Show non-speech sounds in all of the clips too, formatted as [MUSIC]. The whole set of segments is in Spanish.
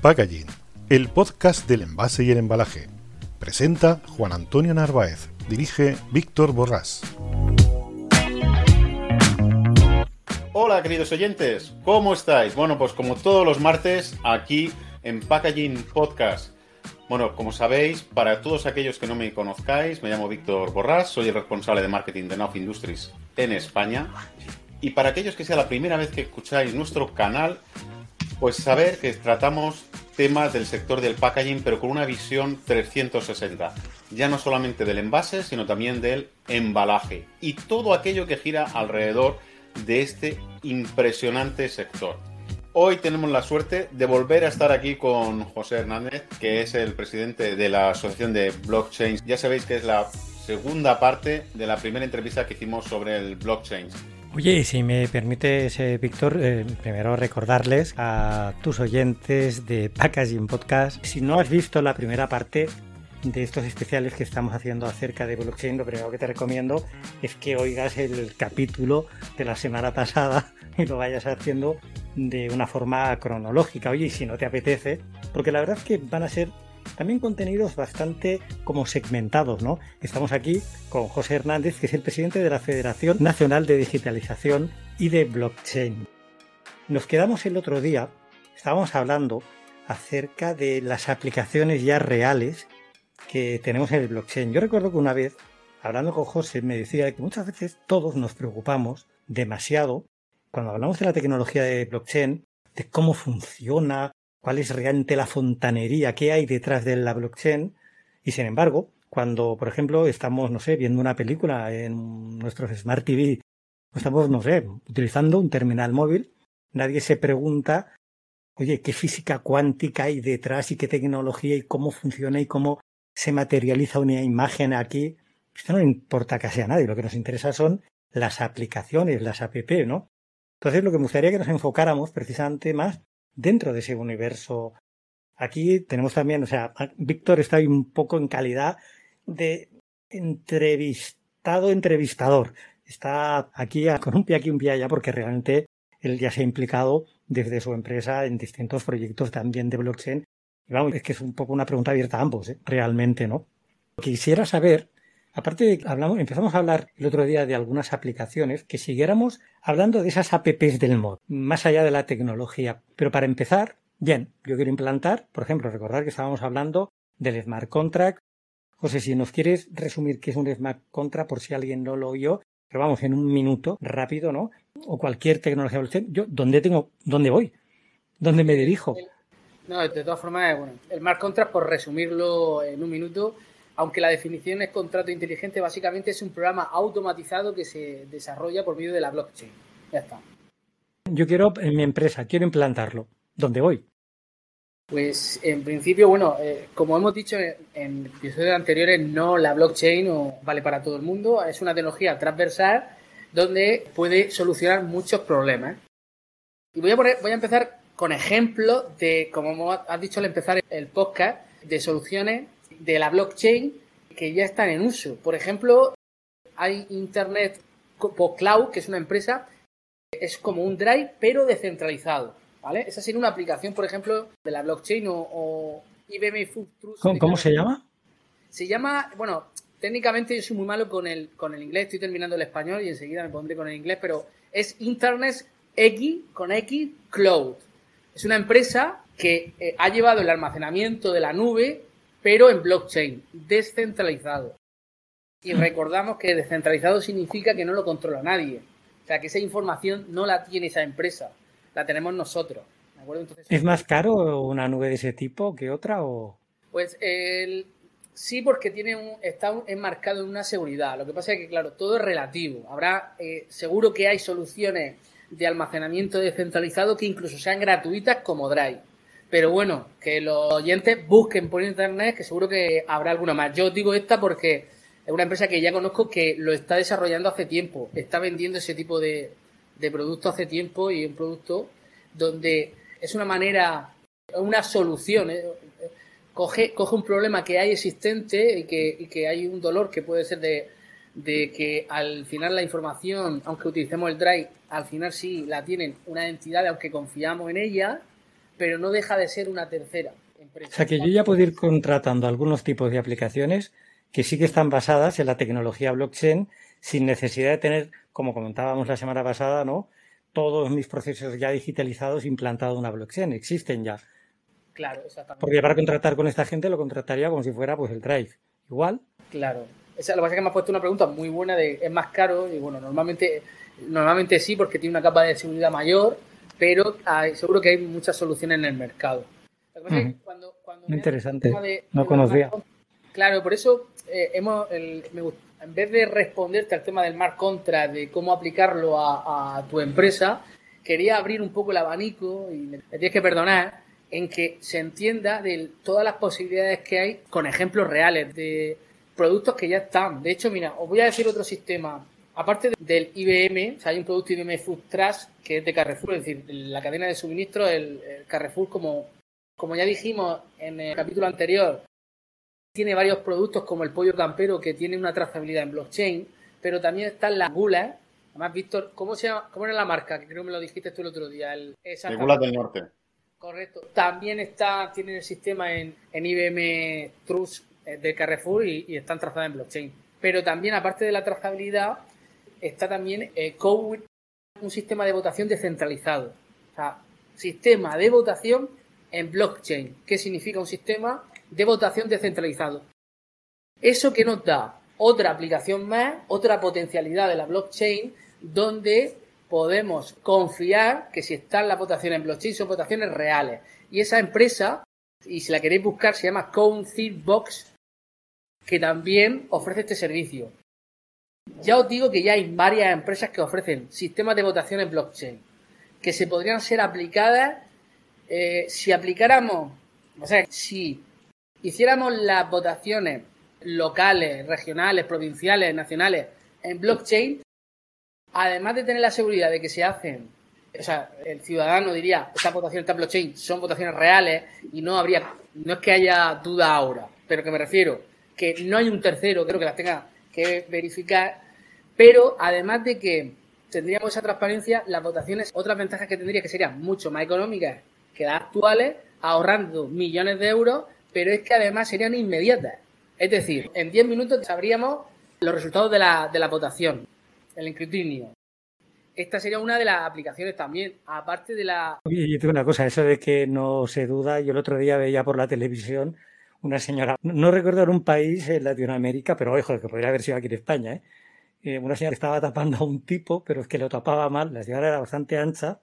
Packaging, el podcast del envase y el embalaje. Presenta Juan Antonio Narváez, dirige Víctor Borrás. Hola queridos oyentes, ¿cómo estáis? Bueno, pues como todos los martes, aquí en Packaging Podcast. Bueno, como sabéis, para todos aquellos que no me conozcáis, me llamo Víctor Borrás, soy el responsable de marketing de Nav Industries en España. Y para aquellos que sea la primera vez que escucháis nuestro canal, pues saber que tratamos temas del sector del packaging, pero con una visión 360. Ya no solamente del envase, sino también del embalaje y todo aquello que gira alrededor de este impresionante sector. Hoy tenemos la suerte de volver a estar aquí con José Hernández, que es el presidente de la Asociación de Blockchain. Ya sabéis que es la segunda parte de la primera entrevista que hicimos sobre el blockchain. Oye, si me permites, eh, Víctor, eh, primero recordarles a tus oyentes de Packaging Podcast, si no has visto la primera parte de estos especiales que estamos haciendo acerca de blockchain, lo primero que te recomiendo es que oigas el capítulo de la semana pasada y lo vayas haciendo de una forma cronológica. Oye, y si no te apetece, porque la verdad es que van a ser también contenidos bastante como segmentados, ¿no? Estamos aquí con José Hernández, que es el presidente de la Federación Nacional de Digitalización y de Blockchain. Nos quedamos el otro día, estábamos hablando acerca de las aplicaciones ya reales que tenemos en el blockchain. Yo recuerdo que una vez, hablando con José, me decía que muchas veces todos nos preocupamos demasiado cuando hablamos de la tecnología de blockchain, de cómo funciona, cuál es realmente la fontanería que hay detrás de la blockchain. Y sin embargo, cuando, por ejemplo, estamos, no sé, viendo una película en nuestros Smart TV, estamos, no sé, utilizando un terminal móvil, nadie se pregunta, oye, ¿qué física cuántica hay detrás y qué tecnología y cómo funciona y cómo se materializa una imagen aquí? Esto no importa casi a nadie, lo que nos interesa son las aplicaciones, las app, ¿no? Entonces, lo que me gustaría que nos enfocáramos precisamente más dentro de ese universo. Aquí tenemos también, o sea, Víctor está un poco en calidad de entrevistado, entrevistador. Está aquí con un pie aquí, un pie allá, porque realmente él ya se ha implicado desde su empresa en distintos proyectos también de blockchain. Y vamos, es que es un poco una pregunta abierta a ambos, ¿eh? realmente, ¿no? Quisiera saber Aparte de hablamos, empezamos a hablar el otro día de algunas aplicaciones, que siguiéramos hablando de esas apps del mod, más allá de la tecnología. Pero para empezar, bien, yo quiero implantar, por ejemplo, recordar que estábamos hablando del smart contract. José, si nos quieres resumir qué es un smart contract, por si alguien no lo oyó, pero vamos, en un minuto, rápido, ¿no? O cualquier tecnología yo, ¿dónde tengo, dónde voy? ¿Dónde me dirijo? No, de todas formas, bueno, el smart contract, por resumirlo en un minuto, aunque la definición es contrato inteligente, básicamente es un programa automatizado que se desarrolla por medio de la blockchain. Ya está. Yo quiero, en mi empresa, quiero implantarlo. ¿Dónde voy? Pues en principio, bueno, eh, como hemos dicho en, episodios anteriores, no la blockchain no vale para todo el mundo, es una tecnología transversal donde puede solucionar muchos problemas. Y voy a, voy a empezar con ejemplos de, como has dicho al empezar el podcast, de soluciones de la blockchain que ya están en uso. Por ejemplo, hay Internet Cloud, que es una empresa, es como un drive, pero descentralizado. ¿vale? Esa sería una aplicación, por ejemplo, de la blockchain o, IBM Food Trust. ¿Cómo, se llama? Se llama, bueno, técnicamente yo soy muy malo con el, con el inglés, estoy terminando el español y enseguida me pondré con el inglés, pero es Internet X con X Cloud. Es una empresa que eh, ha llevado el almacenamiento de la nube pero en blockchain, descentralizado. Y recordamos que descentralizado significa que no lo controla nadie. O sea, que esa información no la tiene esa empresa, la tenemos nosotros. ¿Es más caro una nube de ese tipo que otra o...? Pues Sí, porque tiene un, está enmarcado en una seguridad. Lo que pasa es que, claro, todo es relativo. Habrá, eh, seguro que hay soluciones de almacenamiento descentralizado que incluso sean gratuitas como Drive. Pero bueno, que los oyentes busquen por internet, que seguro que habrá alguna más. Yo digo esta porque es una empresa que ya conozco que lo está desarrollando hace tiempo, está vendiendo ese tipo de, de producto hace tiempo y un producto donde es una manera, una solución. ¿eh? coge, coge un problema que hay existente y que, que hay un dolor que puede ser de, de, que al final la información, aunque utilicemos el Drive, al final sí la tienen una entidad, aunque confiamos en ella, pero no deja de ser una tercera empresa. O sea que yo ya puedo ir contratando algunos tipos de aplicaciones que sí que están basadas en la tecnología blockchain sin necesidad de tener, como comentábamos la semana pasada, ¿no? Todos mis procesos ya digitalizados implantados en una blockchain, existen ya. Claro, exactamente. Porque para contratar con esta gente lo contrataría como si fuera pues el Drive. Igual. Claro. Esa, lo que pasa es que me ha puesto una pregunta muy buena de ¿es más caro? Y bueno, normalmente, normalmente sí, porque tiene una capa de seguridad mayor, pero seguro que hay muchas soluciones en el mercado. cuando, Interesante. no conocía. claro, por eso eh, hemos, en vez de responderte al tema del mar contra, de cómo aplicarlo a, a tu empresa, quería abrir un poco el abanico y me tienes que perdonar en que se entienda de todas las posibilidades que hay con ejemplos reales de productos que ya están. De hecho, mira, os voy a decir otro sistema. Aparte del IBM, hay un producto IBM Food Trust que es de Carrefour, es decir, la cadena de suministro, el, Carrefour, como, como ya dijimos en el capítulo anterior, tiene varios productos como el pollo campero que tiene una trazabilidad en blockchain, pero también están las gulas. Además, Víctor, ¿cómo, se llama, ¿cómo era la marca? Que creo que me lo dijiste tú el otro día. El, gulas del norte. Correcto. También está, tienen el sistema en, IBM Trust eh, de Carrefour y, están trazadas en blockchain. Pero también, aparte de la trazabilidad, está también eh, un sistema de votación descentralizado. Sistema de votación en blockchain. ¿Qué significa un sistema de votación descentralizado? Eso que nos da otra aplicación más, otra potencialidad de la blockchain, donde podemos confiar que si están las votaciones en blockchain son votaciones reales. Y esa empresa, y si la queréis buscar, se llama Box, que también ofrece este servicio. Ya os digo que ya hay varias empresas que ofrecen sistemas de votación en blockchain que se podrían ser aplicadas eh, si aplicáramos, o sea, si hiciéramos las votaciones locales, regionales, provinciales, nacionales en blockchain, además de tener la seguridad de que se hacen, o sea, el ciudadano diría, estas votaciones en blockchain son votaciones reales y no habría, no es que haya duda ahora, pero que me refiero que no hay un tercero, creo que las tenga que verificar, pero además de que tendríamos esa transparencia, las votaciones, otras ventajas que tendría que serían mucho más económicas que las actuales, ahorrando millones de euros, pero es que además serían inmediatas. Es decir, en 10 minutos sabríamos los resultados de la, de la votación el escrutinio. Esta sería una de las aplicaciones también, aparte de la... Oye, yo tengo una cosa, eso de que no se duda, yo el otro día veía por la televisión una señora, no recuerdo en un país en Latinoamérica, pero ojo, que podría haber sido aquí en España, ¿eh? ¿eh? una señora estaba tapando a un tipo, pero es que lo tapaba mal, la señora era bastante ancha,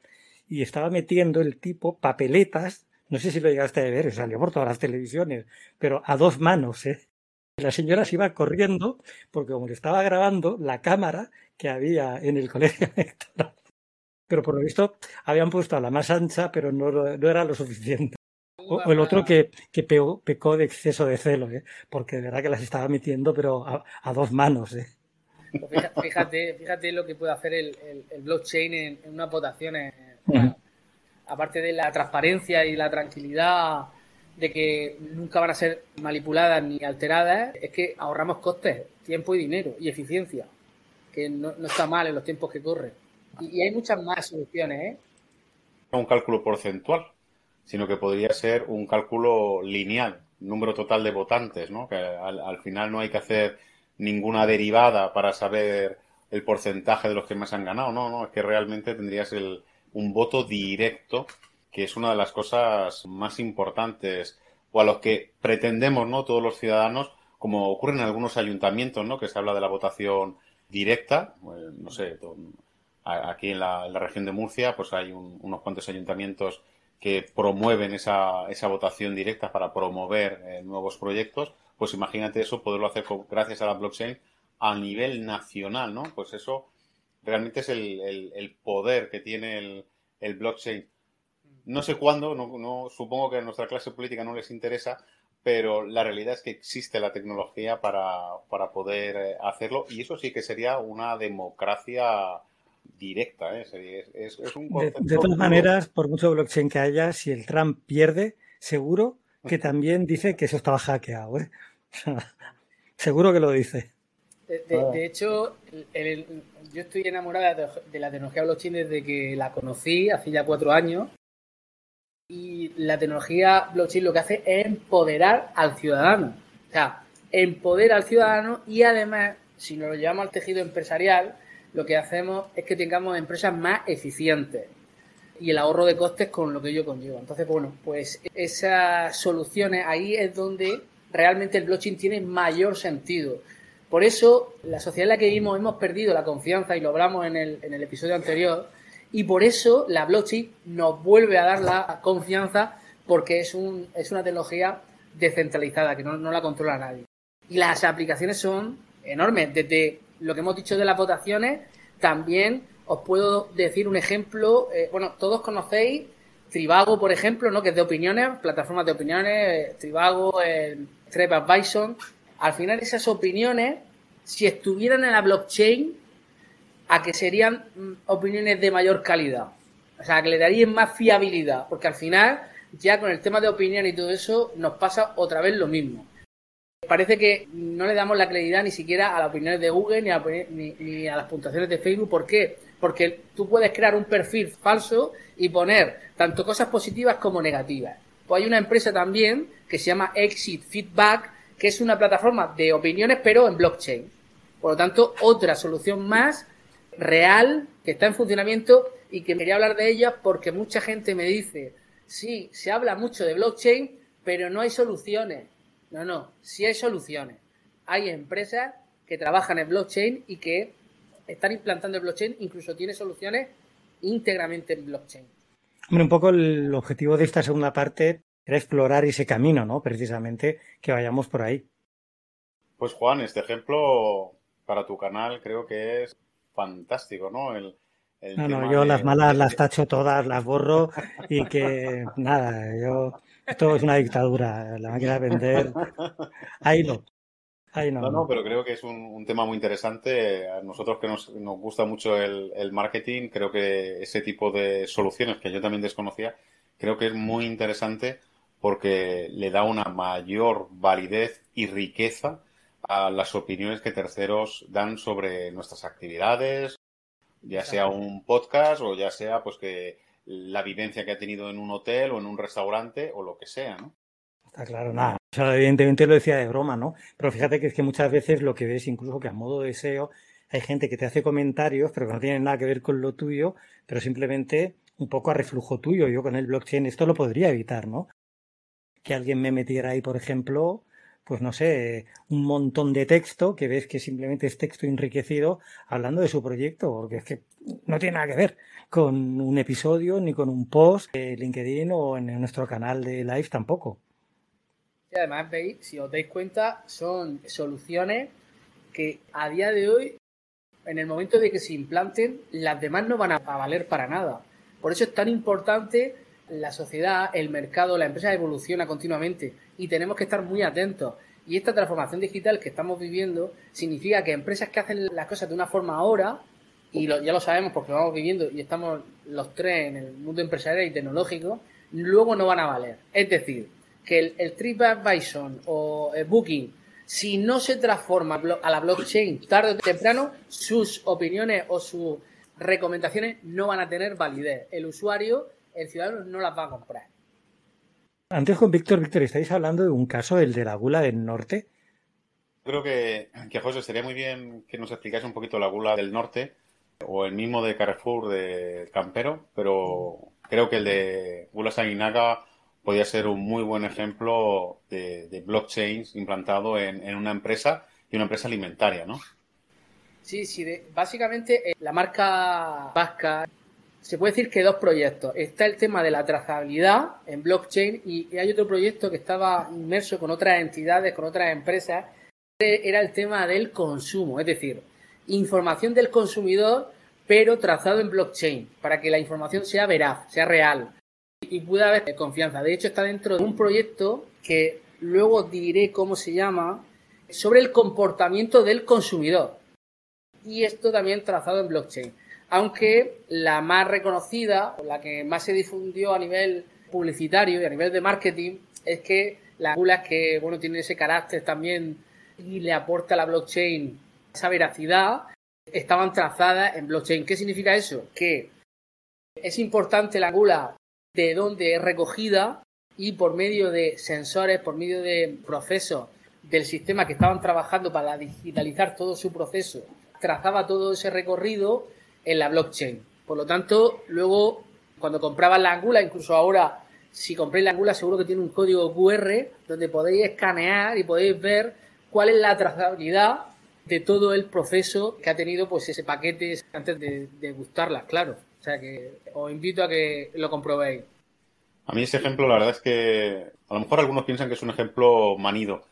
y estaba metiendo el tipo papeletas, no sé si lo llegaste a ver, salió por todas las televisiones, pero a dos manos, ¿eh? La señora se iba corriendo porque como le estaba grabando la cámara que había en el colegio. Pero por lo visto habían puesto a la más ancha, pero no, no era lo suficiente. O, el otro que, que pecó de exceso de celo, ¿eh? porque de verdad que las estaba metiendo, pero a, dos manos. ¿eh? Pues fíjate, fíjate lo que puede hacer el, el, blockchain en, en unas votaciones. Aparte de la transparencia y la tranquilidad de que nunca van a ser manipuladas ni alteradas, es que ahorramos costes, tiempo y dinero y eficiencia, que no, está mal en los tiempos que corren. Y, hay muchas más soluciones, ¿eh? Un cálculo porcentual, sino que podría ser un cálculo lineal, número total de votantes, ¿no? Que al, final no hay que hacer ninguna derivada para saber el porcentaje de los que más han ganado, no, no, es que realmente tendrías el, un voto directo que es una de las cosas más importantes o a los que pretendemos, ¿no? Todos los ciudadanos, como ocurre en algunos ayuntamientos, ¿no? Que se habla de la votación directa, pues, no sé, aquí en la, región de Murcia, pues hay unos cuantos ayuntamientos que promueven esa, esa votación directa para promover eh, nuevos proyectos, pues imagínate eso, poderlo hacer gracias a la blockchain a nivel nacional, ¿no? Pues eso realmente es el, poder que tiene el, blockchain. No sé cuándo, no, no, supongo que a nuestra clase política no les interesa, pero la realidad es que existe la tecnología para, para poder eh, hacerlo y eso sí que sería una democracia directa. ¿eh? Es, un de, de, todas maneras, por mucho blockchain que haya, si el Trump pierde, seguro que también dice que eso estaba hackeado. ¿eh? [LAUGHS] seguro que lo dice. De, hecho, yo estoy enamorada de, la tecnología blockchain desde que la conocí hace ya cuatro años. Y la tecnología blockchain lo que hace es empoderar al ciudadano. O sea, empoderar al ciudadano y además, si nos lo llevamos al tejido empresarial, lo que hacemos es que tengamos empresas más eficientes y el ahorro de costes con lo que yo conlleva. Entonces, bueno, pues esas soluciones ahí es donde realmente el blockchain tiene mayor sentido. Por eso, la sociedad en la que vivimos hemos perdido la confianza y lo hablamos en el, en el episodio anterior. Y por eso la blockchain nos vuelve a dar la confianza porque es, un, es una tecnología descentralizada que no, no la controla nadie. Y las aplicaciones son enormes. Desde lo que hemos dicho de las votaciones, también os puedo decir un ejemplo. Eh, bueno, todos conocéis Trivago, por ejemplo, ¿no? que es de opiniones, plataformas de opiniones, eh, Trivago, el TripAdvisor. Al final, esas opiniones, si estuvieran en la blockchain, a que serían mm, opiniones de mayor calidad. O sea, que le darían más fiabilidad, porque al final, ya con el tema de opinión y todo eso, nos pasa otra vez lo mismo. Parece que no le damos la credibilidad ni siquiera a las opiniones de Google ni a, ni, a, las puntuaciones de Facebook. ¿Por qué? Porque tú puedes crear un perfil falso y poner tanto cosas positivas como negativas. Pues hay una empresa también que se llama Exit Feedback, que es una plataforma de opiniones pero en blockchain. Por lo tanto, otra solución más real que está en funcionamiento y que quería hablar de ella porque mucha gente me dice, sí, se habla mucho de blockchain, pero no hay soluciones. No, no, sí hay soluciones. Hay empresas que trabajan en blockchain y que están implantando el blockchain, incluso tiene soluciones íntegramente en blockchain. Hombre, un poco el objetivo de esta segunda parte era explorar ese camino, ¿no? Precisamente que vayamos por ahí. Pues Juan, este ejemplo para tu canal creo que es fantástico, ¿no? El, no, no, yo las malas las tacho todas, las borro y que nada, yo esto es una dictadura, la máquina de vender. Ahí no. Ahí no. No, no, pero creo que es un, tema muy interesante. A nosotros que nos, gusta mucho el, marketing, creo que ese tipo de soluciones que yo también desconocía, creo que es muy interesante porque le da una mayor validez y riqueza a las opiniones que terceros dan sobre nuestras actividades, ya sea un podcast o ya sea pues que la vivencia que ha tenido en un hotel o en un restaurante o lo que sea, ¿no? Está claro, nada. O sea, evidentemente lo decía de broma, ¿no? Pero fíjate que es que muchas veces lo que ves, incluso que a modo de deseo, hay gente que te hace comentarios, pero que no tienen nada que ver con lo tuyo, pero simplemente un poco a reflujo tuyo. Yo con el blockchain esto lo podría evitar, ¿no? Que alguien me metiera ahí, por ejemplo, pues no sé, un montón de texto que ves que simplemente es texto enriquecido hablando de su proyecto, porque es que no tiene nada que ver con un episodio ni con un post de LinkedIn o en nuestro canal de live tampoco. Y además, veis, si os dais cuenta, son soluciones que a día de hoy, en el momento de que se implanten, las demás no van a valer para nada. Por eso es tan importante la sociedad, el mercado, la empresa evoluciona continuamente y tenemos que estar muy atentos. Y esta transformación digital que estamos viviendo significa que empresas que hacen las cosas de una forma ahora, y ya lo sabemos porque lo vamos viviendo y estamos los tres en el mundo empresarial y tecnológico, luego no van a valer. Es decir, que el, TripAdvisor o el Booking, si no se transforma a la blockchain tarde o temprano, sus opiniones o sus recomendaciones no van a tener validez. El usuario el ciudadano no las va a comprar. Antes con Víctor, Víctor, estáis hablando de un caso, el de la gula del norte. Creo que, que José, sería muy bien que nos explicase un poquito la gula del norte o el mismo de Carrefour de Campero, pero creo que el de Gula Sanguinaga podría ser un muy buen ejemplo de, de blockchains implantado en, una empresa y una empresa alimentaria, ¿no? Sí, sí, básicamente eh, la marca vasca se puede decir que dos proyectos. Está el tema de la trazabilidad en blockchain y hay otro proyecto que estaba inmerso con otras entidades, con otras empresas. Era el tema del consumo, es decir, información del consumidor, pero trazado en blockchain, para que la información sea veraz, sea real y pueda haber confianza. De hecho, está dentro de un proyecto que luego diré cómo se llama, sobre el comportamiento del consumidor. Y esto también trazado en blockchain. Aunque la más reconocida, la que más se difundió a nivel publicitario y a nivel de marketing, es que las angulas que bueno, tienen ese carácter también y le aporta a la blockchain esa veracidad, estaban trazadas en blockchain. ¿Qué significa eso? Que es importante la angula de dónde es recogida y por medio de sensores, por medio de procesos del sistema que estaban trabajando para digitalizar todo su proceso, trazaba todo ese recorrido en la blockchain. Por lo tanto, luego, cuando comprabas la Angula, incluso ahora, si compréis la Angula, seguro que tiene un código QR donde podéis escanear y podéis ver cuál es la trazabilidad de todo el proceso que ha tenido pues ese paquete antes de, de gustarlas, claro. O sea que os invito a que lo comprobéis. A mí ese ejemplo, la verdad es que a lo mejor algunos piensan que es un ejemplo manido,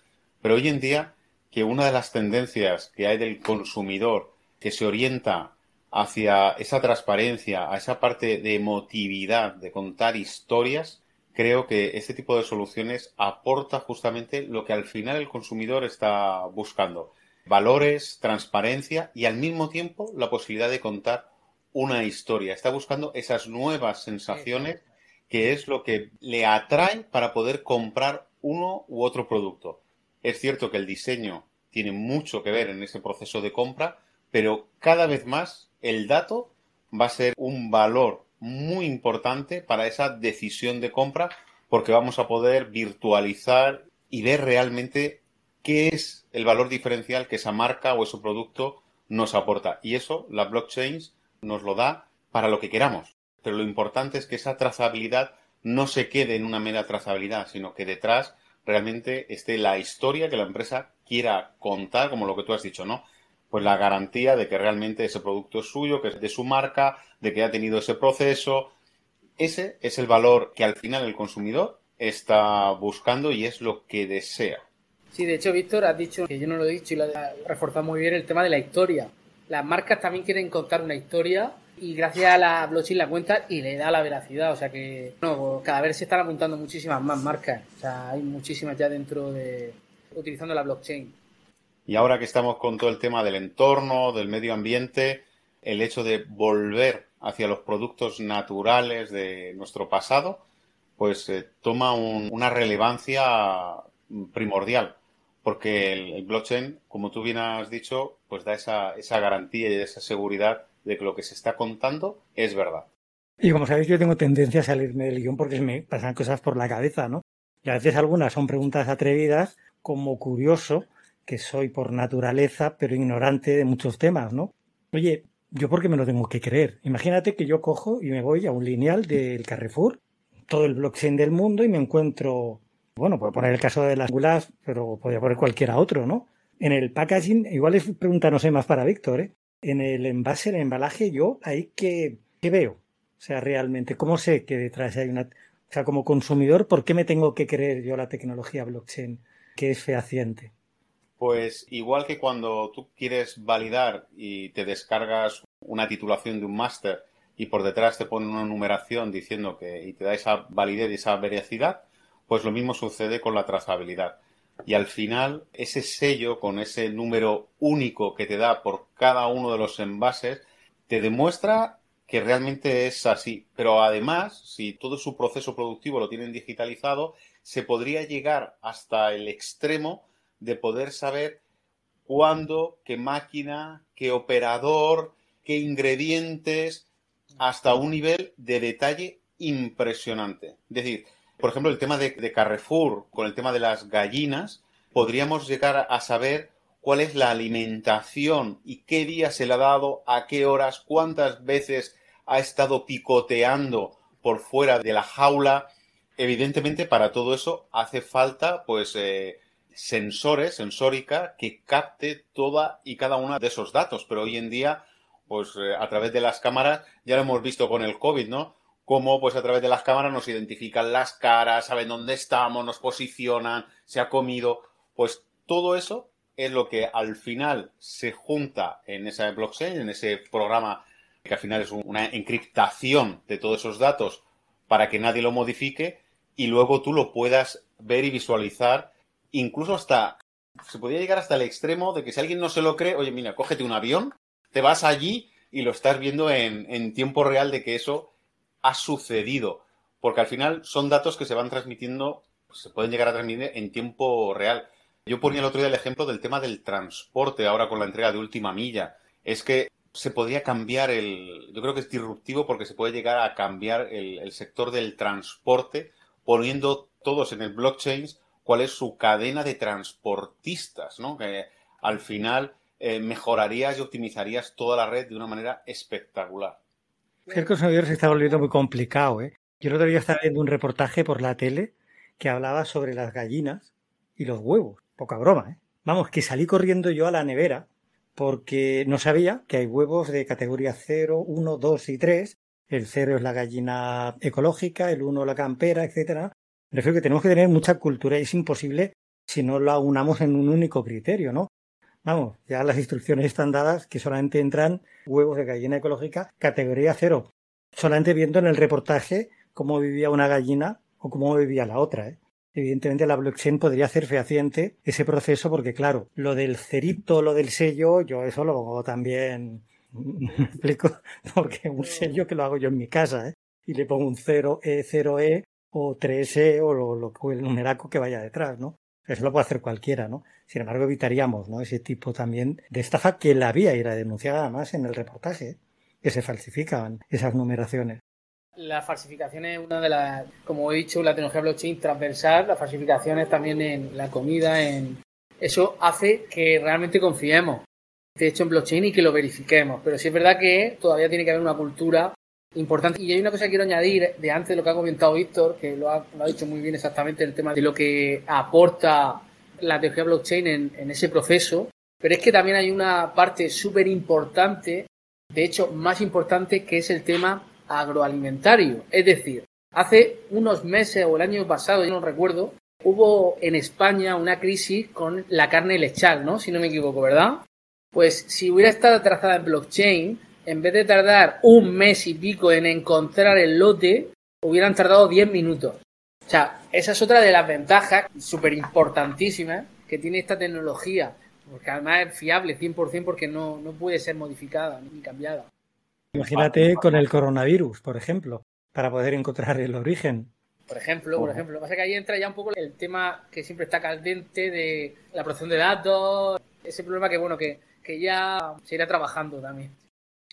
pero hoy en día que una de las tendencias que hay del consumidor que se orienta hacia esa transparencia, a esa parte de emotividad, de contar historias, creo que este tipo de soluciones aporta justamente lo que al final el consumidor está buscando. Valores, transparencia y al mismo tiempo la posibilidad de contar una historia. Está buscando esas nuevas sensaciones que es lo que le atrae para poder comprar uno u otro producto. Es cierto que el diseño tiene mucho que ver en ese proceso de compra, pero cada vez más el dato va a ser un valor muy importante para esa decisión de compra porque vamos a poder virtualizar y ver realmente qué es el valor diferencial que esa marca o ese producto nos aporta. Y eso la blockchain nos lo da para lo que queramos pero lo importante es que esa trazabilidad no se quede en una mera trazabilidad, sino que detrás realmente esté la historia que la empresa quiera contar, como lo que tú has dicho, ¿no? Pues la garantía de que realmente ese producto es suyo, que es de su marca, de que ha tenido ese proceso. Ese es el valor que al final el consumidor está buscando y es lo que desea. Sí, de hecho, Víctor, has dicho que yo no lo he dicho y lo has reforzado muy bien el tema de la historia. Las marcas también quieren contar una historia y gracias a la blockchain la cuenta y le da la veracidad. O sea que no, cada vez se están apuntando muchísimas más marcas. O sea, hay muchísimas ya dentro de utilizando la blockchain. Y ahora que estamos con todo el tema del entorno, del medio ambiente, el hecho de volver hacia los productos naturales de nuestro pasado, pues eh, toma una relevancia primordial, porque el, el, blockchain, como tú bien has dicho, pues da esa, esa garantía y esa seguridad de que lo que se está contando es verdad. Y como sabéis, yo tengo tendencia a salirme del guion porque me pasan cosas por la cabeza, ¿no? Y a veces algunas son preguntas atrevidas, como curioso, que soy por naturaleza, pero ignorante de muchos temas, ¿no? Oye, ¿yo por qué me lo tengo que creer? Imagínate que yo cojo y me voy a un lineal del Carrefour, todo el blockchain del mundo, y me encuentro, bueno, puedo poner el caso de las angulas, pero podría poner cualquiera otro, ¿no? En el packaging, igual es pregunta, no sé, más para Víctor, ¿eh? en el envase, en el embalaje, yo ahí que, veo. O sea, realmente, ¿cómo sé que detrás hay una... O sea, como consumidor, ¿por qué me tengo que creer yo la tecnología blockchain que es fehaciente? Pues igual que cuando tú quieres validar y te descargas una titulación de un máster y por detrás te ponen una numeración diciendo que y te da esa validez y esa veracidad, pues lo mismo sucede con la trazabilidad y al final ese sello con ese número único que te da por cada uno de los envases te demuestra que realmente es así. Pero además, si todo su proceso productivo lo tienen digitalizado, se podría llegar hasta el extremo de poder saber cuándo, qué máquina, qué operador, qué ingredientes, hasta un nivel de detalle impresionante. Es decir, por ejemplo, el tema de, Carrefour, con el tema de las gallinas, podríamos llegar a saber cuál es la alimentación y qué día se le ha dado, a qué horas, cuántas veces ha estado picoteando por fuera de la jaula. Evidentemente, para todo eso hace falta, pues, eh, sensores, sensórica, que capte toda y cada uno de esos datos. Pero hoy en día, pues eh, a través de las cámaras, ya lo hemos visto con el COVID, ¿no? Cómo pues a través de las cámaras nos identifican las caras, saben dónde estamos, nos posicionan, se ha comido, pues todo eso es lo que al final se junta en esa blockchain, en ese programa que al final es una encriptación de todos esos datos para que nadie lo modifique y luego tú lo puedas ver y visualizar, incluso hasta, se podría llegar hasta el extremo de que si alguien no se lo cree, oye, mira, cógete un avión, te vas allí y lo estás viendo en, en tiempo real de que eso ha sucedido, porque al final son datos que se van transmitiendo, se pueden llegar a transmitir en tiempo real. Yo ponía el otro día el ejemplo del tema del transporte, ahora con la entrega de última milla. Es que se podría cambiar el. Yo creo que es disruptivo porque se puede llegar a cambiar el, sector del transporte poniendo todos en el blockchain cuál es su cadena de transportistas, ¿no? Que al final eh, mejorarías y optimizarías toda la red de una manera espectacular. El consumidor se está volviendo muy complicado, ¿eh? Yo el otro día estaba viendo un reportaje por la tele que hablaba sobre las gallinas y los huevos. Poca broma, ¿eh? Vamos, que salí corriendo yo a la nevera porque no sabía que hay huevos de categoría 0, 1, 2 y 3. El 0 es la gallina ecológica, el 1 la campera, etcétera. Prefiero que tenemos que tener mucha cultura y es imposible si no lo aunamos en un único criterio, ¿no? Vamos, ya las instrucciones están dadas que solamente entran huevos de gallina ecológica categoría 0. Solamente viendo en el reportaje cómo vivía una gallina o cómo vivía la otra, ¿eh? Evidentemente la blockchain podría hacer fehaciente ese proceso porque claro, lo del cerito, lo del sello, yo eso lo pongo también, [LAUGHS] me explico, porque un sello que lo hago yo en mi casa, ¿eh? y le pongo un 0E, 0E o 3E o lo, lo, el numeraco que vaya detrás, ¿no? Eso lo puede hacer cualquiera, ¿no? Sin embargo, evitaríamos, ¿no? Ese tipo también de estafa que la había y era denunciada además en el reportaje, que se falsificaban esas numeraciones. La falsificación es una de las, como he dicho, la tecnología blockchain transversal, las falsificaciones también en la comida, en eso hace que realmente confiemos de hecho en blockchain y que lo verifiquemos. Pero sí es verdad que todavía tiene que haber una cultura importante. Y hay una cosa que quiero añadir de antes de lo que ha comentado Víctor, que lo ha, lo ha dicho muy bien exactamente el tema de lo que aporta la tecnología blockchain en, en ese proceso. Pero es que también hay una parte súper importante, de hecho más importante, que es el tema agroalimentario. Es decir, hace unos meses o el año pasado, yo no recuerdo, hubo en España una crisis con la carne lechal, ¿no? Si no me equivoco, ¿verdad? Pues si hubiera estado trazada en blockchain, en vez de tardar un mes y pico en encontrar el lote, hubieran tardado 10 minutos. O sea, esa es otra de las ventajas súper importantísimas que tiene esta tecnología, porque además es fiable 100% porque no, no puede ser modificada ni cambiada. Imagínate con el coronavirus, por ejemplo, para poder encontrar el origen. Por ejemplo, por ejemplo. Lo que pasa es que ahí entra ya un poco el tema que siempre está caliente de la protección de datos, ese problema que, bueno, que, que ya se irá trabajando también.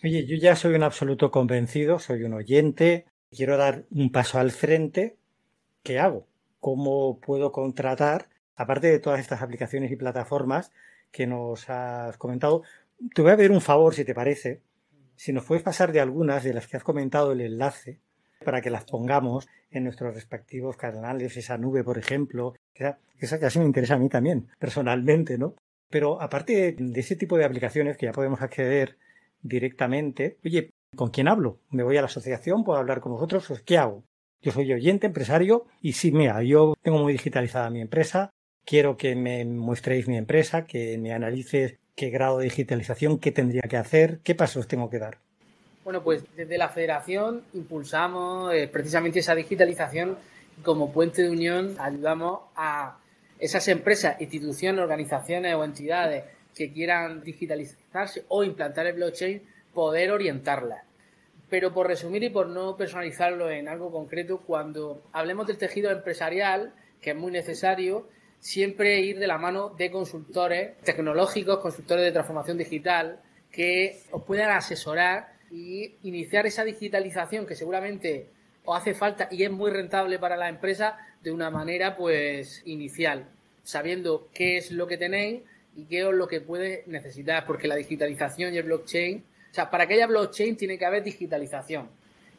Oye, yo ya soy un absoluto convencido, soy un oyente, quiero dar un paso al frente. ¿Qué hago? ¿Cómo puedo contratar, aparte de todas estas aplicaciones y plataformas que nos has comentado? Te voy a pedir un favor, si te parece, si nos puedes pasar de algunas de las que has comentado el enlace para que las pongamos en nuestros respectivos canales, esa nube, por ejemplo, esa casi me interesa a mí también, personalmente, ¿no? Pero aparte de ese tipo de aplicaciones que ya podemos acceder directamente, oye, ¿con quién hablo? ¿Me voy a la asociación? ¿Puedo hablar con vosotros? ¿Qué hago? Yo soy oyente, empresario, y sí, mira, yo tengo muy digitalizada mi empresa, quiero que me muestréis mi empresa, que me analices qué grado de digitalización, qué tendría que hacer, qué pasos tengo que dar. Bueno, pues desde la federación impulsamos eh, precisamente esa digitalización como puente de unión ayudamos a esas empresas, instituciones, organizaciones o entidades que quieran digitalizarse o implantar el blockchain, poder orientarlas. Pero por resumir y por no personalizarlo en algo concreto, cuando hablemos del tejido empresarial, que es muy necesario, siempre ir de la mano de consultores tecnológicos, consultores de transformación digital, que os puedan asesorar y iniciar esa digitalización que seguramente os hace falta y es muy rentable para la empresa de una manera pues inicial, sabiendo qué es lo que tenéis y qué es lo que puede necesitar, porque la digitalización y el blockchain, o sea, para que haya blockchain tiene que haber digitalización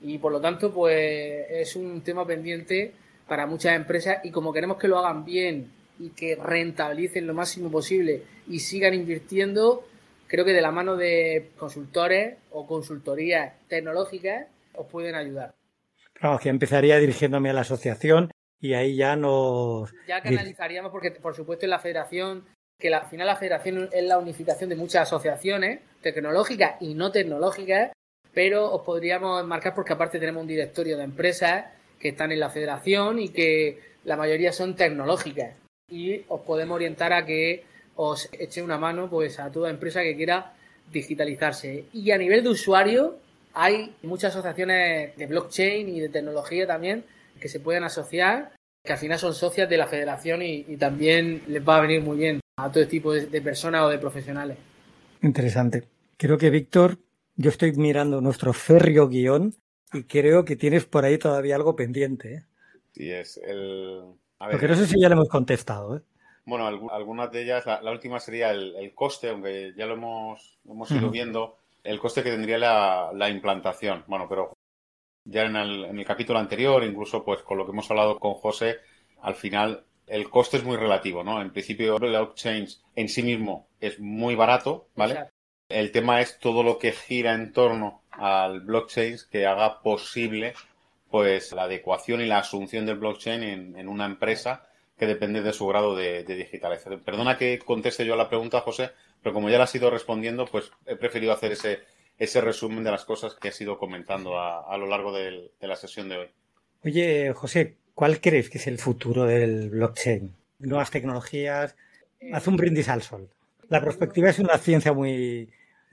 y por lo tanto pues es un tema pendiente para muchas empresas y como queremos que lo hagan bien y que rentabilicen lo máximo posible y sigan invirtiendo, creo que de la mano de consultores o consultorías tecnológicas os pueden ayudar. Claro, que empezaría dirigiéndome a la asociación y ahí ya nos... Ya canalizaríamos, porque por supuesto en la federación, que al final la federación es la unificación de muchas asociaciones tecnológicas y no tecnológicas, pero os podríamos enmarcar porque aparte tenemos un directorio de empresas que están en la federación y que la mayoría son tecnológicas y os podemos orientar a que os eche una mano pues a toda empresa que quiera digitalizarse. Y a nivel de usuario hay muchas asociaciones de blockchain y de tecnología también que se pueden asociar, que al final son socias de la federación y, también les va a venir muy bien a todo tipo de, personas o de profesionales. Interesante. Creo que Víctor, yo estoy mirando nuestro férreo guion y creo que tienes por ahí todavía algo pendiente. ¿eh? Sí, es el... Porque no sé si ya le hemos contestado. ¿eh? Bueno, algunas de ellas, la, última sería el, coste, aunque ya lo hemos, hemos ido viendo, el coste que tendría la, implantación. Bueno, pero ya en el, en el, capítulo anterior, incluso pues con lo que hemos hablado con José, al final el coste es muy relativo, ¿no? En principio, el blockchain en sí mismo es muy barato, ¿vale? El tema es todo lo que gira en torno al blockchain que haga posible pues la adecuación y la asunción del blockchain en, en una empresa que depende de su grado de, digitalización. Perdona que conteste yo a la pregunta, José, pero como ya la has ido respondiendo, pues he preferido hacer ese, ese resumen de las cosas que has ido comentando a, lo largo de, la sesión de hoy. Oye, José, ¿cuál crees que es el futuro del blockchain? Nuevas tecnologías. Haz un brindis al sol. La perspectiva es una ciencia muy,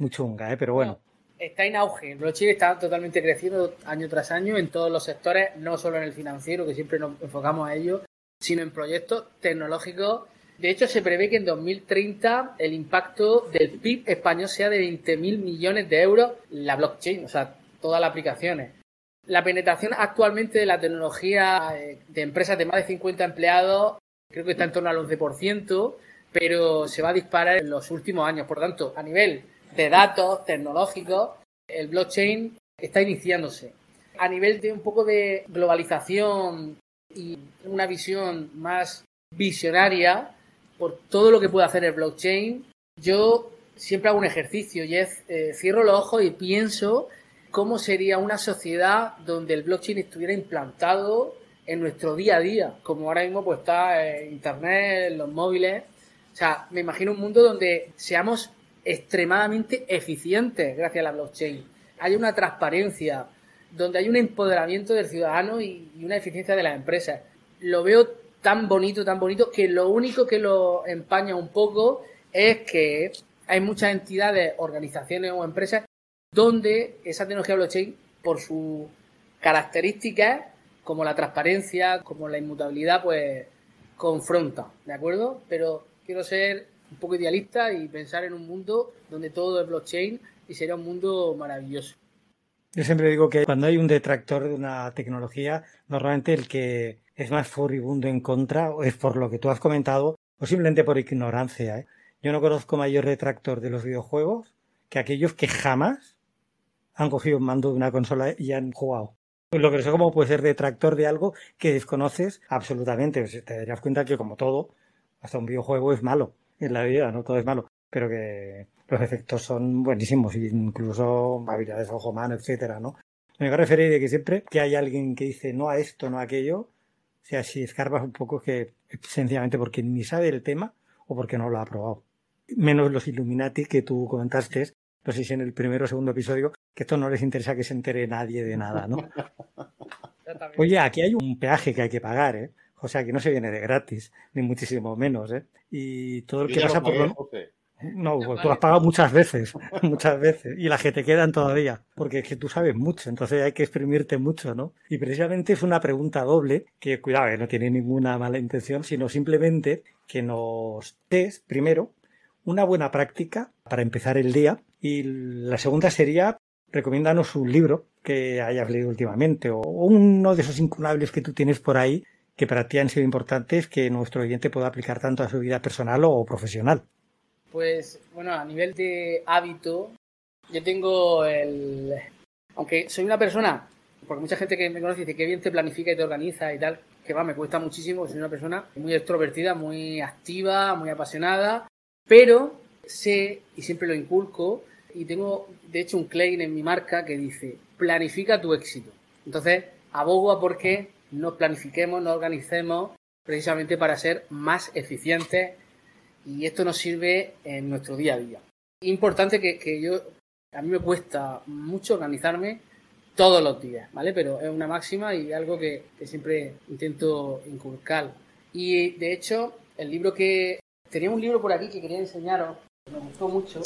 chunga, ¿eh? pero bueno. Está en auge. El blockchain está totalmente creciendo año tras año en todos los sectores, no solo en el financiero, que siempre nos enfocamos a ello, sino en proyectos tecnológicos. De hecho, se prevé que en 2030 el impacto del PIB español sea de 20.000 millones de euros la blockchain, o sea, todas las aplicaciones. La penetración actualmente de la tecnología eh, de empresas de más de 50 empleados creo que está en torno al 11%, pero se va a disparar en los últimos años. Por tanto, a nivel de datos tecnológicos, el blockchain está iniciándose. A nivel de un poco de globalización y una visión más visionaria por todo lo que puede hacer el blockchain, yo siempre hago un ejercicio y es eh, cierro los ojos y pienso cómo sería una sociedad donde el blockchain estuviera implantado en nuestro día a día, como ahora mismo pues está en internet, en los móviles. O sea, me imagino un mundo donde seamos extremadamente eficientes gracias a la blockchain. Hay una transparencia, donde hay un empoderamiento del ciudadano y, una eficiencia de las empresas. Lo veo tan bonito, tan bonito, que lo único que lo empaña un poco es que hay muchas entidades, organizaciones o empresas donde esa tecnología blockchain, por sus características, como la transparencia, como la inmutabilidad, pues confronta, ¿de acuerdo? Pero quiero ser un poco idealista y pensar en un mundo donde todo es blockchain y sería un mundo maravilloso. Yo siempre digo que cuando hay un detractor de una tecnología, normalmente el que es más furibundo en contra es por lo que tú has comentado o simplemente por ignorancia. ¿eh? Yo no conozco mayor detractor de los videojuegos que aquellos que jamás han cogido un mando de una consola y han jugado. Lo que no sé cómo puede ser detractor de algo que desconoces absolutamente. Te darías cuenta que como todo, hasta un videojuego es malo en la vida, no todo es malo, pero que los efectos son buenísimos, incluso habilidades de ojo mano, etcétera, ¿no? Me voy a referir de que siempre que hay alguien que dice no a esto, no a aquello, o sea, si escarbas un poco que sencillamente porque ni sabe el tema o porque no lo ha probado. Menos los Illuminati que tú comentaste, no sé si en el primero o segundo episodio, que esto no les interesa que se entere nadie de nada, ¿no? [LAUGHS] Oye, aquí hay un peaje que hay que pagar, ¿eh? O sea, que no se viene de gratis, ni muchísimo menos, ¿eh? Y todo el que pasa por lo... No, pues tú has pagado muchas veces, [LAUGHS] muchas veces, y las que te quedan todavía, porque es que tú sabes mucho, entonces hay que exprimirte mucho, ¿no? Y precisamente es una pregunta doble, que cuidado, no tiene ninguna mala intención, sino simplemente que nos des, primero, una buena práctica para empezar el día, y la segunda sería, recomiéndanos un libro que hayas leído últimamente, o uno de esos incunables que tú tienes por ahí, que para ti han sido importantes que nuestro oyente pueda aplicar tanto a su vida personal o profesional. Pues bueno, a nivel de hábito, yo tengo el... Aunque soy una persona, porque mucha gente que me conoce dice que bien te planifica y te organiza y tal, que va, me cuesta muchísimo, soy una persona muy extrovertida, muy activa, muy apasionada, pero sé y siempre lo inculco y tengo de hecho un claim en mi marca que dice planifica tu éxito. Entonces, abogo a porque nos planifiquemos, nos organicemos precisamente para ser más eficientes y esto nos sirve en nuestro día a día. Importante que, yo, a mí me cuesta mucho organizarme todos los días, ¿vale? Pero es una máxima y algo que, siempre intento inculcar. Y de hecho, el libro que... Tenía un libro por aquí que quería enseñaros, me gustó mucho,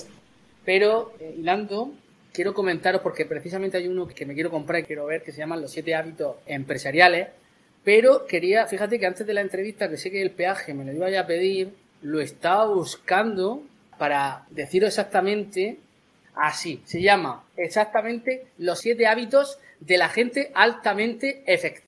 pero eh, hilando, quiero comentaros porque precisamente hay uno que me quiero comprar y quiero ver que se llaman Los siete hábitos empresariales. Pero quería, fíjate que antes de la entrevista, que sé que el peaje me lo iba a pedir, lo estaba buscando para deciros exactamente así. Se llama exactamente Los siete hábitos de la gente altamente efectiva.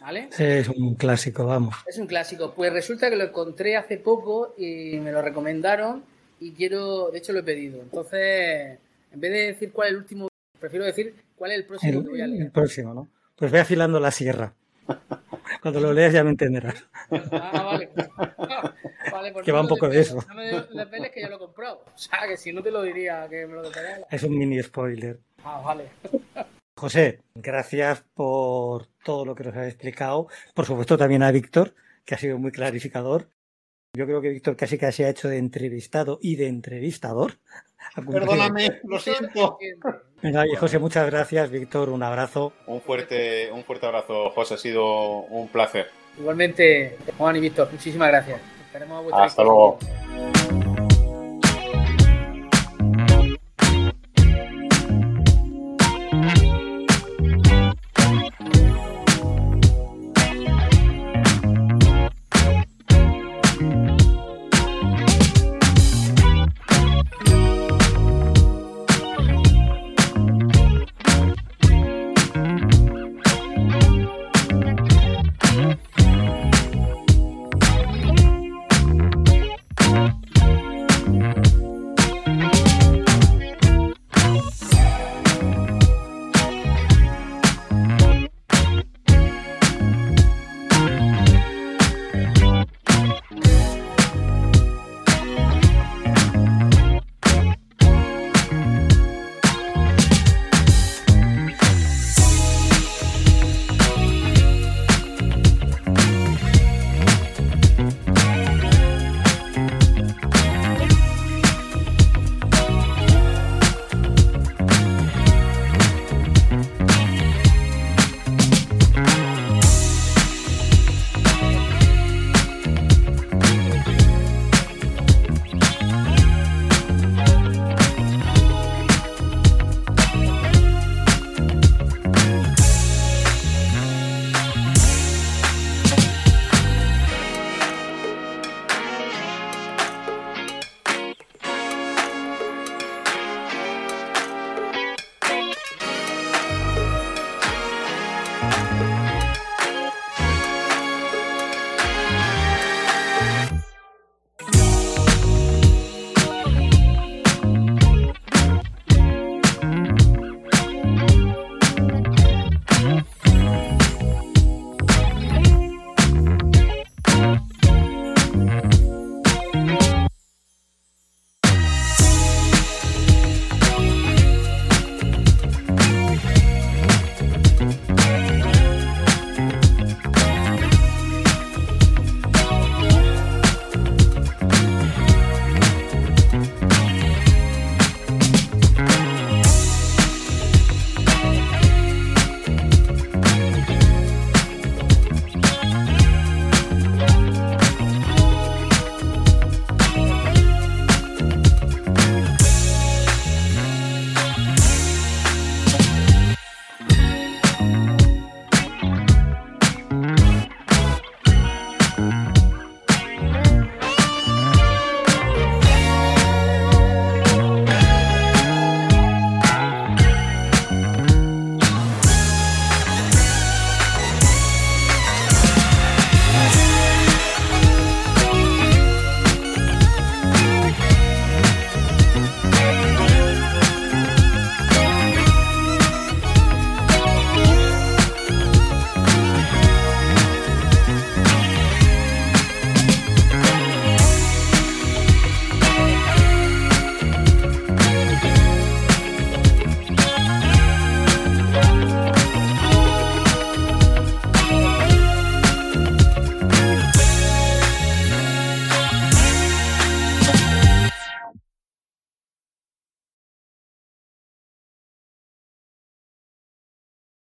¿Vale? es un clásico, vamos. Es un clásico. Pues resulta que lo encontré hace poco y me lo recomendaron y quiero, de hecho lo he pedido. Entonces, en vez de decir cuál es el último, prefiero decir cuál es el próximo que voy a leer. El próximo, ¿no? Pues ve afilando la sierra. [LAUGHS] Cuando lo leas ya me entenderás. Ah, vale. [LAUGHS] vale pues que va un poco de eso. No me desveles que ya lo he comprado. O sea, que si no te lo diría que me lo Es un mini spoiler. Ah, vale. [LAUGHS] José, gracias por todo lo que nos has explicado. Por supuesto también a Víctor, que ha sido muy clarificador. Yo creo que Víctor casi casi ha hecho de entrevistado y de entrevistador. [LAUGHS] Perdóname, lo siento. Venga, y José, muchas gracias. Víctor, un abrazo. Un fuerte, un fuerte abrazo, José. Ha sido un placer. Igualmente, Juan y Víctor, muchísimas gracias. Hasta luego.